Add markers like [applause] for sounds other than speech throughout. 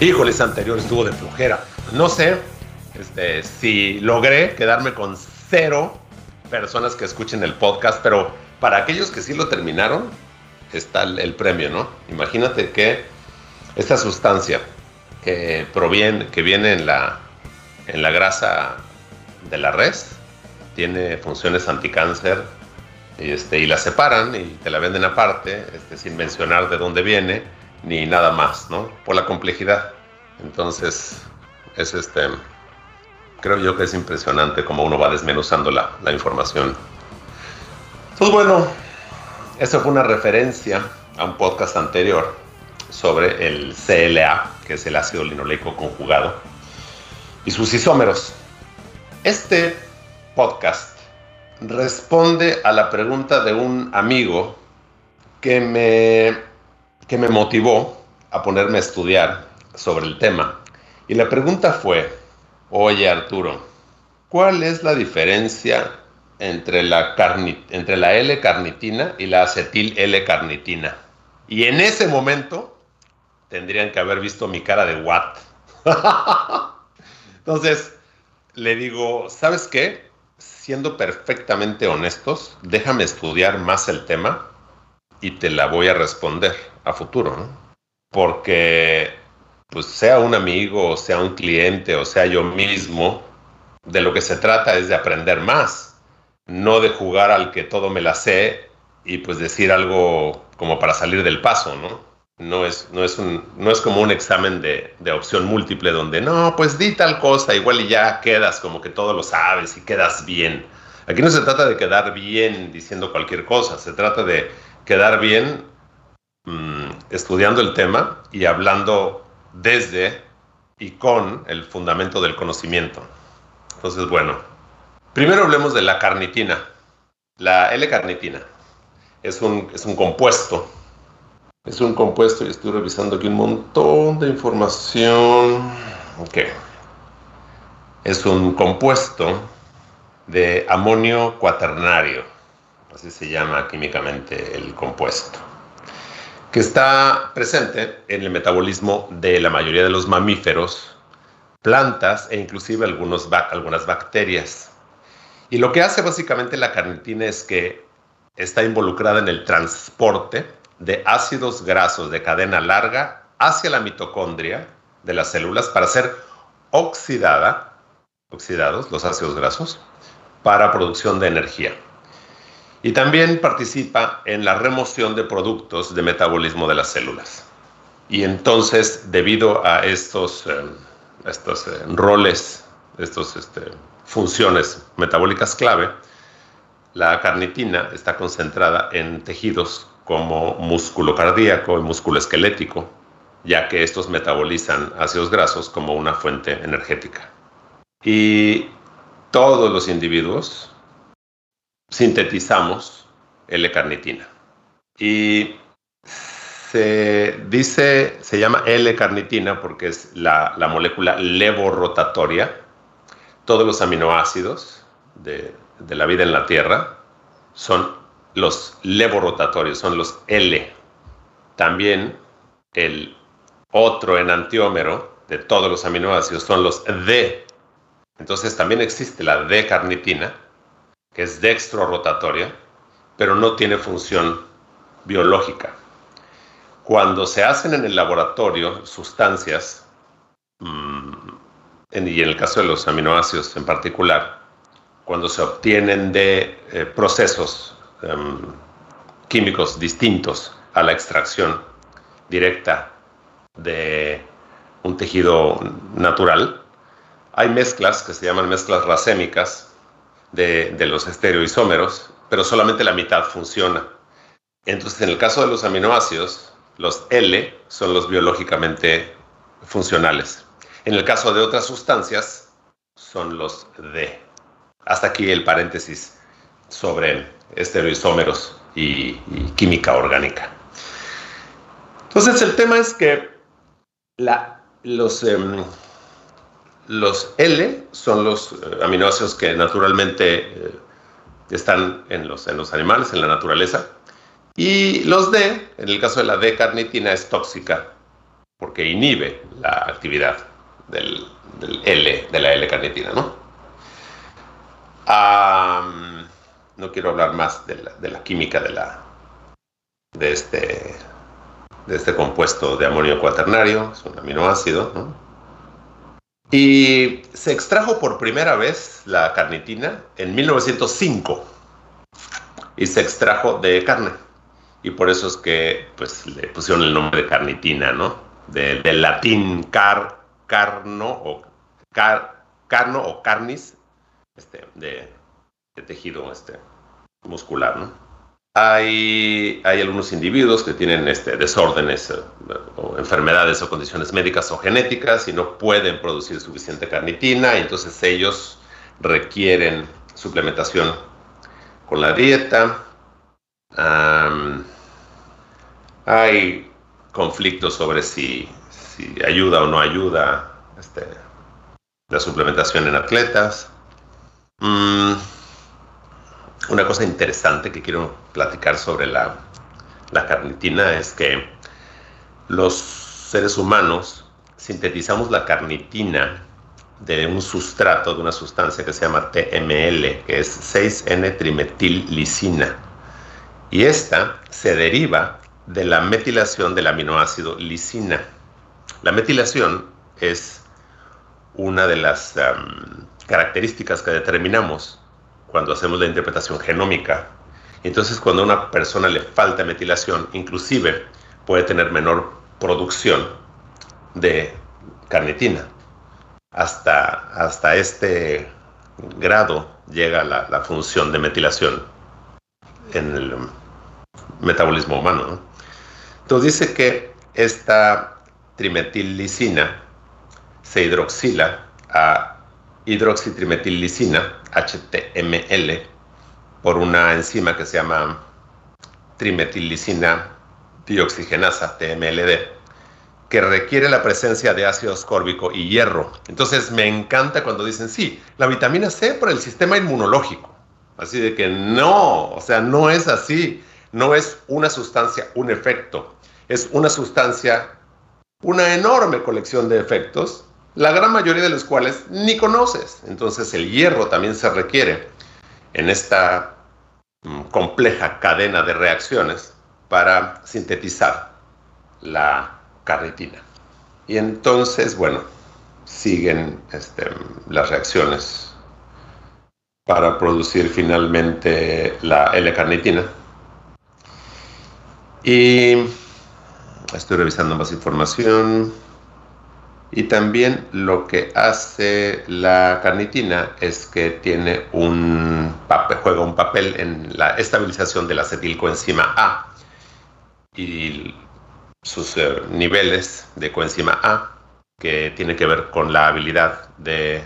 Híjoles, anterior estuvo de flojera. No sé este, si logré quedarme con cero personas que escuchen el podcast, pero para aquellos que sí lo terminaron, está el, premio, ¿no? Imagínate que esta sustancia que proviene, que viene en la, en la grasa de la res, tiene funciones anticáncer este, y la separan y te la venden aparte, este, sin mencionar de dónde viene ni nada más, ¿no? Por la complejidad. Entonces, es este, creo yo que es impresionante cómo uno va desmenuzando la, información. Pues bueno, eso fue una referencia a un podcast anterior sobre el CLA, que es el ácido linoleico conjugado, y sus isómeros. Este podcast responde a la pregunta de un amigo que me que me motivó a ponerme a estudiar sobre el tema. Y la pregunta fue, oye Arturo, ¿cuál es la diferencia entre la, entre la L-carnitina y la acetil L-carnitina? Y en ese momento tendrían que haber visto mi cara de what. [laughs] Entonces, le digo, ¿sabes qué? Siendo perfectamente honestos, déjame estudiar más el tema y te la voy a responder a futuro, ¿no? Porque, pues sea un amigo, o sea un cliente, o sea yo mismo, de lo que se trata es de aprender más, no de jugar al que todo me la sé y pues decir algo como para salir del paso, ¿no? No es, no es, un, no es como un examen de, de opción múltiple donde, no, pues di tal cosa, igual y ya quedas como que todo lo sabes y quedas bien. Aquí no se trata de quedar bien diciendo cualquier cosa, se trata de quedar bien mm, estudiando el tema y hablando desde y con el fundamento del conocimiento. Entonces, bueno, primero hablemos de la carnitina. La L-carnitina es un, es un compuesto. Es un compuesto y estoy revisando aquí un montón de información. Ok. Es un compuesto de amonio cuaternario así se llama químicamente el compuesto, que está presente en el metabolismo de la mayoría de los mamíferos, plantas e inclusive algunas bacterias. Y lo que hace básicamente la carnitina es que está involucrada en el transporte de ácidos grasos de cadena larga hacia la mitocondria de las células para ser oxidada, oxidados los ácidos grasos, para producción de energía. Y también participa en la remoción de productos de metabolismo de las células. Y entonces, debido a estos, eh, estos eh, roles, estas este, funciones metabólicas clave, la carnitina está concentrada en tejidos como músculo cardíaco y músculo esquelético, ya que estos metabolizan ácidos grasos como una fuente energética. Y todos los individuos sintetizamos L-carnitina. Y se dice, se llama L-carnitina porque es la, molécula levorotatoria. Todos los aminoácidos de, de la vida en la Tierra son los levorotatorios, son los L. También el otro enantiómero de todos los aminoácidos son los D. Entonces también existe la D-carnitina, que es dextro-rotatoria, pero no tiene función biológica. Cuando se hacen en el laboratorio sustancias, mm, y en el caso de los aminoácidos en particular, cuando se obtienen de eh, procesos em, químicos distintos a la extracción directa de un tejido natural, hay mezclas que se llaman mezclas racémicas, de, los estereoisómeros, pero solamente la mitad funciona. Entonces, en el caso de los aminoácidos, los L son los biológicamente funcionales. En el caso de otras sustancias, son los D. Hasta aquí el paréntesis sobre estereoisómeros y, química orgánica. Entonces el tema es que la, los, em, los L son los eh, aminoácidos que naturalmente eh, están en los, en los animales, en la naturaleza. Y los D, en el caso de la D-carnitina, es tóxica porque inhibe la actividad del, L, de la L-carnitina, ¿no? no quiero hablar más de la, química de, la, de, este, de este compuesto de amonio cuaternario, es un aminoácido, ¿no? Y se extrajo por primera vez la carnitina en 1905 y se extrajo de carne. Y por eso es que pues, le pusieron el nombre de carnitina, ¿no? De, del latín car, carno o car, carno o carnis, este, de, tejido este, muscular, ¿no? Hay, algunos individuos que tienen este, desórdenes eh, o enfermedades o condiciones médicas o genéticas y no pueden producir suficiente carnitina entonces ellos requieren suplementación con la dieta. hay conflictos sobre si, si, ayuda o no ayuda este, la suplementación en atletas. Mm, una cosa interesante que quiero platicar sobre la, carnitina es que los seres humanos sintetizamos la carnitina de un sustrato, de una sustancia que se llama TML, que es 6N-trimetillicina. Y esta se deriva de la metilación del aminoácido lisina. La metilación es una de las características que determinamos cuando hacemos la interpretación genómica. Entonces, cuando a una persona le falta metilación, inclusive puede tener menor producción de carnitina hasta, hasta este grado llega la, función de metilación en el metabolismo humano. Entonces dice que esta trimetillicina se hidroxila a hidroxitrimetillicina, HTML, por una enzima que se llama trimetillicina dioxigenasa, TMLD, que requiere la presencia de ácido ascórbico y hierro. Entonces me encanta cuando dicen, sí, la vitamina C por el sistema inmunológico. Así de que no, o sea, no es así. No es una sustancia, un efecto. Es una sustancia, una enorme colección de efectos, la gran mayoría de los cuales ni conoces. Entonces el hierro también se requiere en esta mm, compleja cadena de reacciones para sintetizar la carnitina. Y entonces, bueno, siguen este, las reacciones para producir finalmente la L-carnitina. Y estoy revisando más información. Y también lo que hace la carnitina es que tiene un juega un papel en la estabilización de la acetilcoenzima A. Y sus eh, niveles de coenzima A, que tiene que ver con la habilidad de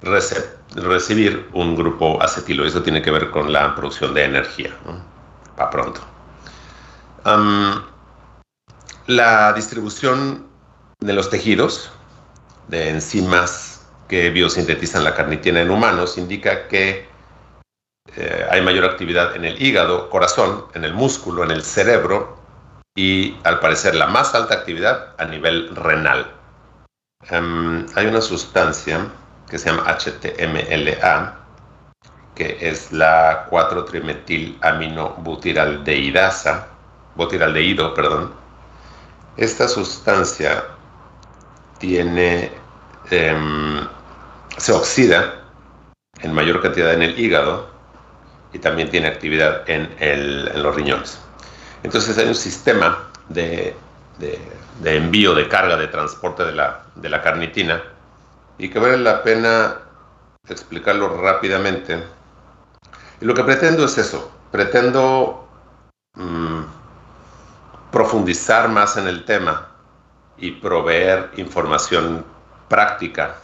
recibir un grupo acetilo. Eso tiene que ver con la producción de energía. Para pronto. la distribución de los tejidos de enzimas que biosintetizan la carnitina en humanos indica que eh, hay mayor actividad en el hígado, corazón, en el músculo, en el cerebro y al parecer la más alta actividad a nivel renal. Em, hay una sustancia que se llama HTMLA, que es la 4-trimetil-aminobutiraldehidasa, butiraldehído, perdón. Esta sustancia tiene, em, se oxida en mayor cantidad en el hígado y también tiene actividad en, en los riñones. Entonces hay un sistema de, envío, de carga, de transporte de la, carnitina y que vale la pena explicarlo rápidamente. Y lo que pretendo es eso, pretendo mm, profundizar más en el tema y proveer información práctica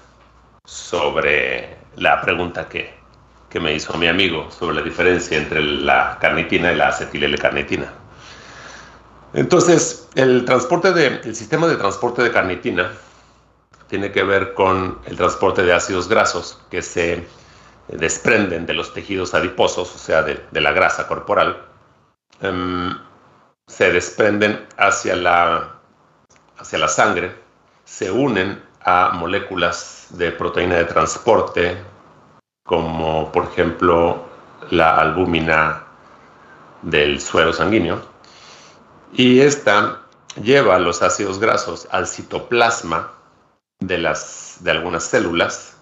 sobre la pregunta que, que me hizo mi amigo sobre la diferencia entre la carnitina y la acetil L-carnitina. Entonces, el transporte de, el sistema de transporte de carnitina tiene que ver con el transporte de ácidos grasos que se desprenden de los tejidos adiposos, o sea, de, la grasa corporal, em, se desprenden hacia la, hacia la sangre, se unen a moléculas de proteína de transporte, como por ejemplo la albúmina del suero sanguíneo, y esta lleva los ácidos grasos al citoplasma de, las, de algunas células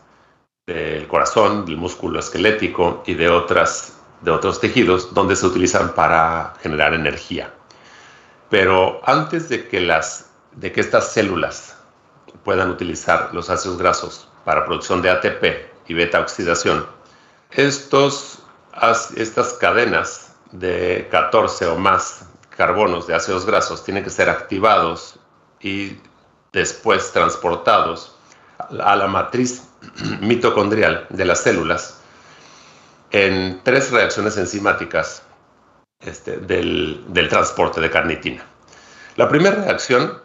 del corazón, del músculo esquelético y de, otras, de otros tejidos donde se utilizan para generar energía. Pero antes de que, las, de que estas células puedan utilizar los ácidos grasos para producción de ATP y beta oxidación, estos, estas cadenas de 14 o más carbonos de ácidos grasos tienen que ser activados y después transportados a la matriz [clears throat] mitocondrial de las células en tres reacciones enzimáticas este, del, del, transporte de carnitina. La primera reacción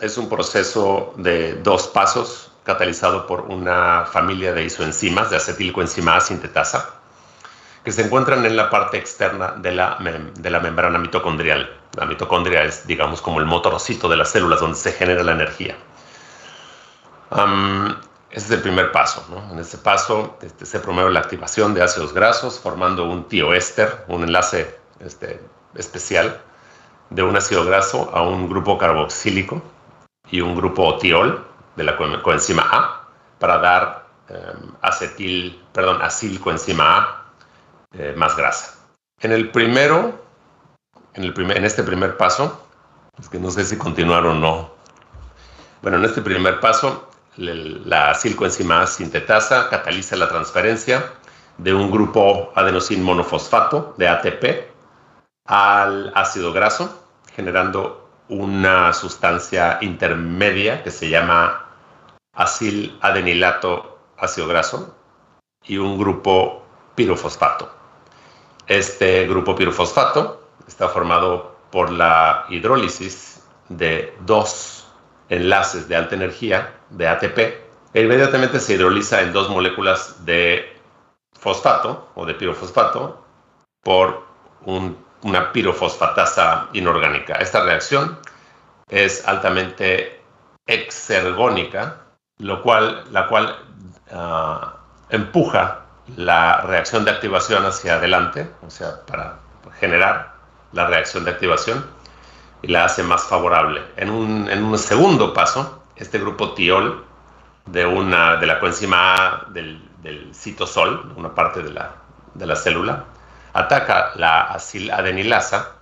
es un proceso de dos pasos catalizado por una familia de isoenzimas de acetilcoenzima A sintetasa que se encuentran en la parte externa de la, de la membrana mitocondrial. La mitocondria es, digamos, como el motorcito de las células donde se genera la energía. ese es el primer paso. En este paso este, se promueve la activación de ácidos grasos formando un tioéster, un enlace este, especial de un ácido graso a un grupo carboxílico y un grupo tiol de la coenzima A para dar um, acetil, perdón, acilcoenzima A eh, más grasa. En el primero, en, el primer, en este primer paso, que no sé si continuar o no. Bueno, en este primer paso, la silcoenzima sintetasa cataliza la transferencia de un grupo adenosin monofosfato de ATP al ácido graso, generando una sustancia intermedia que se llama acidenilato ácido graso y un grupo pirofosfato. Este grupo pirofosfato está formado por la hidrólisis de dos enlaces de alta energía de ATP e inmediatamente se hidroliza en dos moléculas de fosfato o de pirofosfato por una pirofosfatasa inorgánica. Esta reacción es altamente exergónica, lo cual, la cual ah, empuja la reacción de activación hacia adelante, o sea, para generar la reacción de activación y la hace más favorable. En un, segundo paso, este grupo tiol de, una, de la coenzima A del, citosol, una parte de la, de la célula, ataca la aciladenilasa,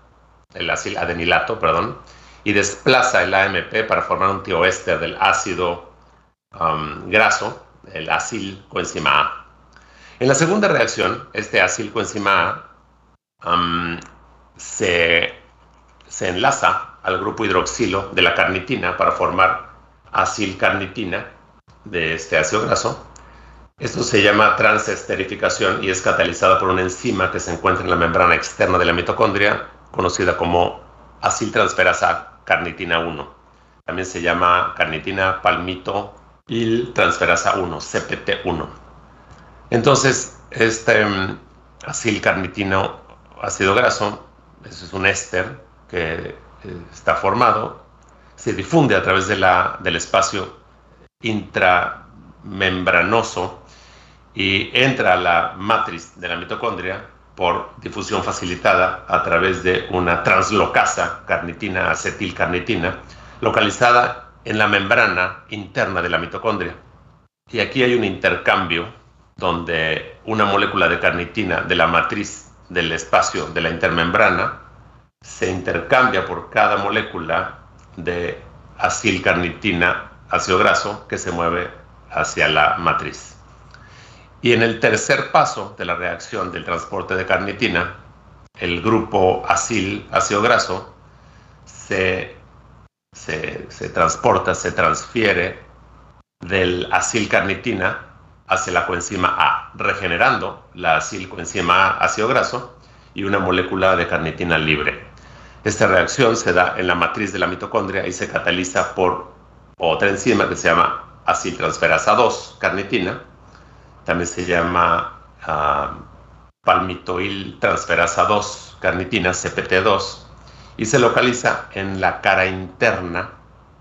el acidenilato, perdón, y desplaza el AMP para formar un tioéster del ácido graso, el acilcoenzima A. En la segunda reacción, este acilcoenzima A se, se enlaza al grupo hidroxilo de la carnitina para formar acilcarnitina de este ácido graso. Esto se llama transesterificación y es catalizada por una enzima que se encuentra en la membrana externa de la mitocondria, conocida como aciltransferasa carnitina 1. También se llama carnitina palmito transferasa 1, CPT1. Entonces, este um, acilcarnitino ácido graso, eso es un éster que eh, está formado, se difunde a través del espacio intramembranoso y entra a la matriz de la mitocondria por difusión facilitada a través de una translocasa carnitina acetilcarnitina localizada en la membrana interna de la mitocondria. Y aquí hay un intercambio donde una molécula de carnitina de la matriz del espacio de la intermembrana se intercambia por cada molécula de acilcarnitina ácido graso que se mueve hacia la matriz. Y en el tercer paso de la reacción del transporte de carnitina, el grupo acil ácido graso se se, transporta, se transfiere del acilcarnitina hacia la coenzima A, regenerando la acilcoenzima A ácido graso y una molécula de carnitina libre. Esta reacción se da en la matriz de la mitocondria y se cataliza por otra enzima que se llama aciltransferasa 2, carnitina. También se llama uh, palmitoil transferasa 2, carnitina, CPT2, y se localiza en la cara interna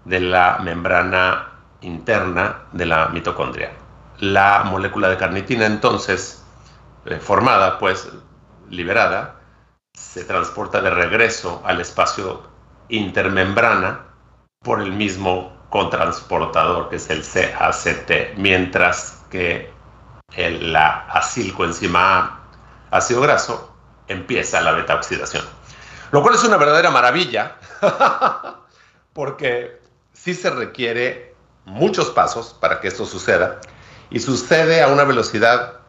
de la membrana interna de la mitocondria. La molécula de carnitina entonces, eh, formada, pues liberada, se transporta de regreso al espacio intermembrana por el mismo contransportador que es el CACT, mientras que el, acilcoenzima ácido graso empieza la beta oxidación. Lo cual es una verdadera maravilla, [laughs] porque sí se requiere muchos pasos para que esto suceda y sucede a una velocidad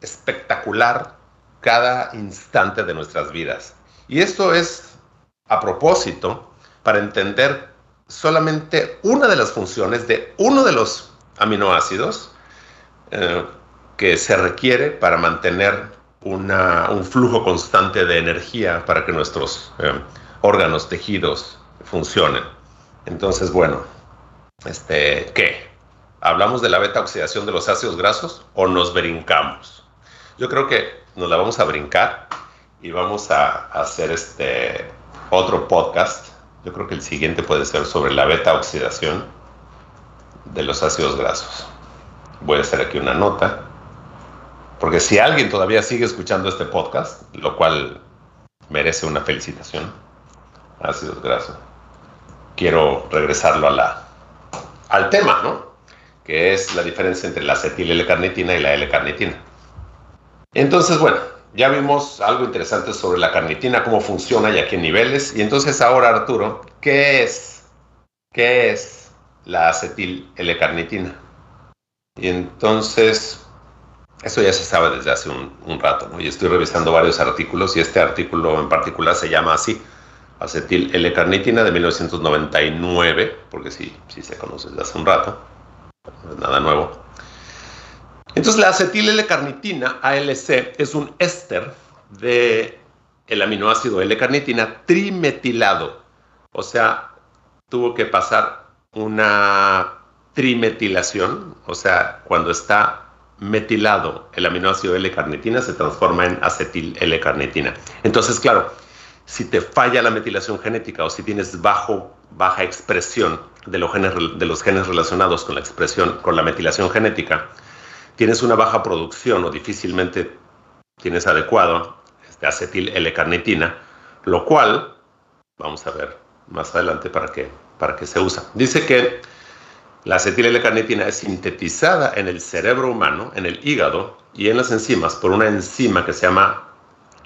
espectacular cada instante de nuestras vidas. Y esto es a propósito para entender solamente una de las funciones de uno de los aminoácidos eh, que se requiere para mantener un flujo constante de energía para que nuestros eh, órganos, tejidos funcionen. Entonces, bueno, este, ¿qué? ¿Hablamos de la beta oxidación de los ácidos grasos o nos brincamos? Yo creo que nos la vamos a brincar y vamos a, hacer este otro podcast. Yo creo que el siguiente puede ser sobre la beta oxidación de los ácidos grasos. Voy a hacer aquí una nota porque si alguien todavía sigue escuchando este podcast, lo cual merece una felicitación, ácidos grasos, quiero regresarlo a al tema, ¿no? Que es la diferencia entre la acetil L-carnitina y la L-carnitina. Entonces, bueno, ya vimos algo interesante sobre la carnitina, cómo funciona y a qué niveles. Y entonces ahora, Arturo, ¿qué es? ¿Qué es la acetil L-carnitina? Y entonces, eso ya se sabe desde hace un, rato, ¿no? Y estoy revisando varios artículos y este artículo en particular se llama así, acetil L-carnitina de 1999, porque sí, sí se conoce desde hace un rato, nada nuevo. Entonces la acetil L-carnitina, ALC, es un éster de el aminoácido L-carnitina trimetilado. O sea, tuvo que pasar una trimetilación, o sea, cuando está metilado el aminoácido L-carnitina se transforma en acetil L-carnitina. Entonces, claro, si te falla la metilación genética o si tienes baja expresión de los, genes, de los genes relacionados con la expresión, con la metilación genética, tienes una baja producción o difícilmente tienes adecuado este acetil L-carnitina, lo cual, vamos a ver más adelante para qué, para qué se usa. Dice que la acetil L-carnitina es sintetizada en el cerebro humano, en el hígado y en las enzimas por una enzima que se llama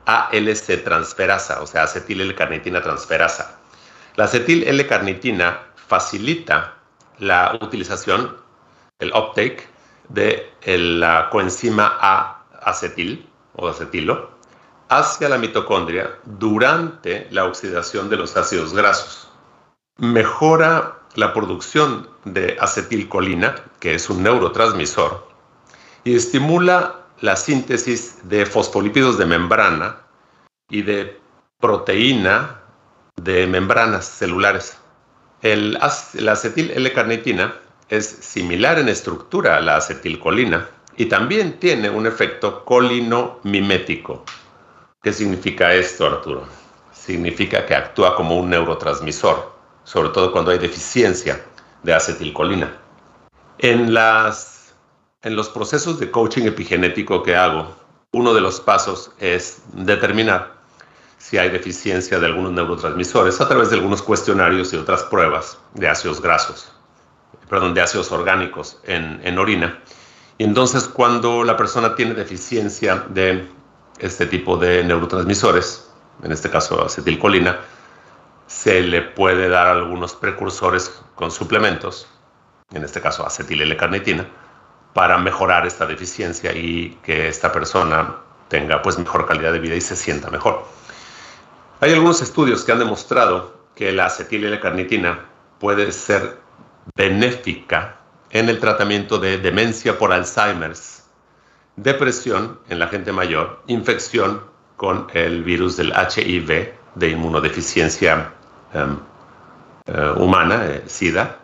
ALC transferasa, o sea, acetil L-carnitina transferasa. La acetil L-carnitina facilita la utilización, el uptake de la coenzima A acetil o acetilo hacia la mitocondria durante la oxidación de los ácidos grasos. Mejora la producción de acetilcolina, que es un neurotransmisor, y estimula la síntesis de fosfolípidos de membrana y de proteína de membranas celulares. El, la acetil L-carnitina es similar en estructura a la acetilcolina y también tiene un efecto colino-mimético. ¿Qué significa esto, Arturo? Significa que actúa como un neurotransmisor sobre todo cuando hay deficiencia de acetilcolina. En, las, en los procesos de coaching epigenético que hago, uno de los pasos es determinar si hay deficiencia de algunos neurotransmisores a través de algunos cuestionarios y otras pruebas de ácidos grasos, perdón, de ácidos orgánicos en, en orina. Y entonces cuando la persona tiene deficiencia de este tipo de neurotransmisores, en este caso acetilcolina, se le puede dar algunos precursores con suplementos, en este caso acetil L-carnitina, para mejorar esta deficiencia y que esta persona tenga pues mejor calidad de vida y se sienta mejor. Hay algunos estudios que han demostrado que la acetil L-carnitina puede ser benéfica en el tratamiento de demencia por Alzheimer's, depresión en la gente mayor, infección con el virus del HIV, de inmunodeficiencia eh, humana, eh, SIDA,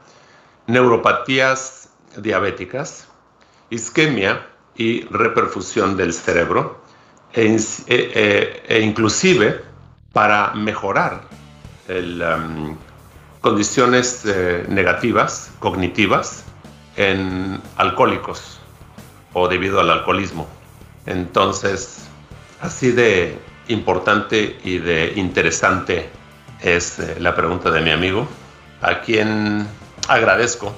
neuropatías diabéticas, isquemia y reperfusión del cerebro, e, e, e inclusive para mejorar em, condiciones eh, negativas, cognitivas, en alcohólicos o debido al alcoholismo. Entonces, así de importante y de interesante es eh, la pregunta de mi amigo, a quien agradezco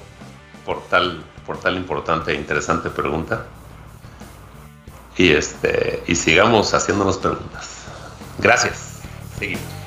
por tal, por tal importante e interesante pregunta. Y, este, y sigamos haciéndonos preguntas. Gracias. Seguimos.